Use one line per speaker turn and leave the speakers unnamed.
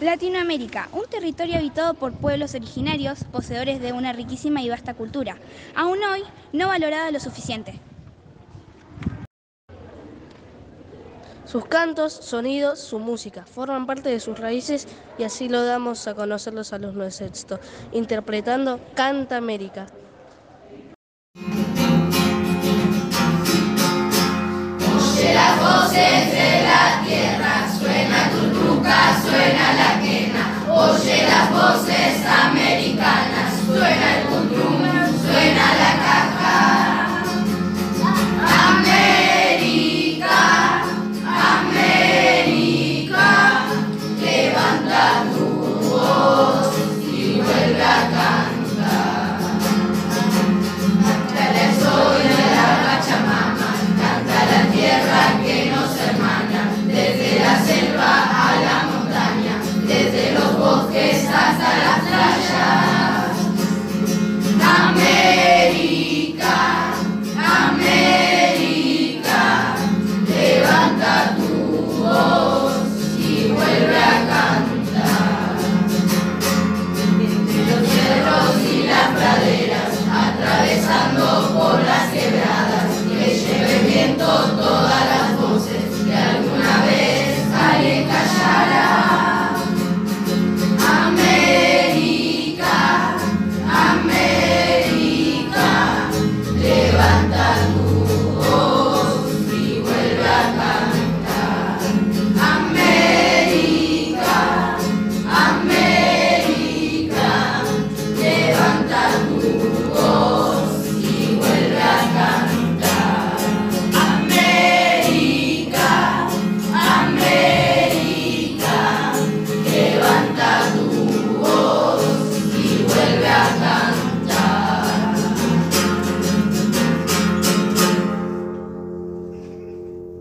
Latinoamérica, un territorio habitado por pueblos originarios, poseedores de una riquísima y vasta cultura, aún hoy no valorada lo suficiente.
Sus cantos, sonidos, su música forman parte de sus raíces y así lo damos a conocer los alumnos de sexto, interpretando Canta América.
Oye las